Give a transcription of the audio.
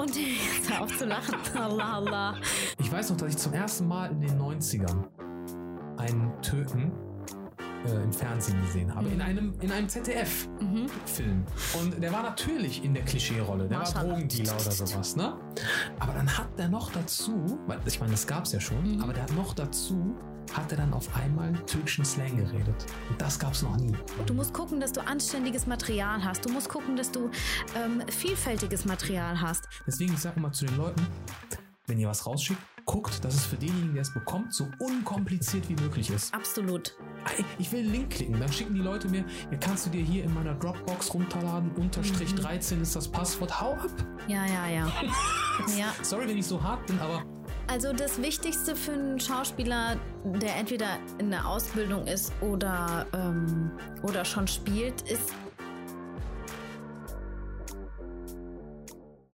Und jetzt auf zu lachen. Allah, Allah. Ich weiß noch, dass ich zum ersten Mal in den 90ern einen Türken äh, im Fernsehen gesehen habe. In einem, in einem ZDF-Film. Und der war natürlich in der Klischee-Rolle. Der war Maschallah. Drogendealer oder sowas, ne? Aber dann hat der noch dazu, weil ich meine, das gab es ja schon, aber der hat noch dazu, hat er dann auf einmal türkischen Slang geredet. Und das gab es noch nie. Du musst gucken, dass du anständiges Material hast. Du musst gucken, dass du ähm, vielfältiges Material hast. Deswegen, ich sage immer zu den Leuten, wenn ihr was rausschickt, guckt, dass es für denjenigen, der es bekommt, so unkompliziert wie möglich ist. Absolut. Ich will einen Link klicken, dann schicken die Leute mir, ja, kannst du dir hier in meiner Dropbox runterladen, unterstrich 13 ist das Passwort, hau ab. Ja, ja, ja. ja. Sorry, wenn ich so hart bin, aber Also das Wichtigste für einen Schauspieler, der entweder in der Ausbildung ist oder, ähm, oder schon spielt, ist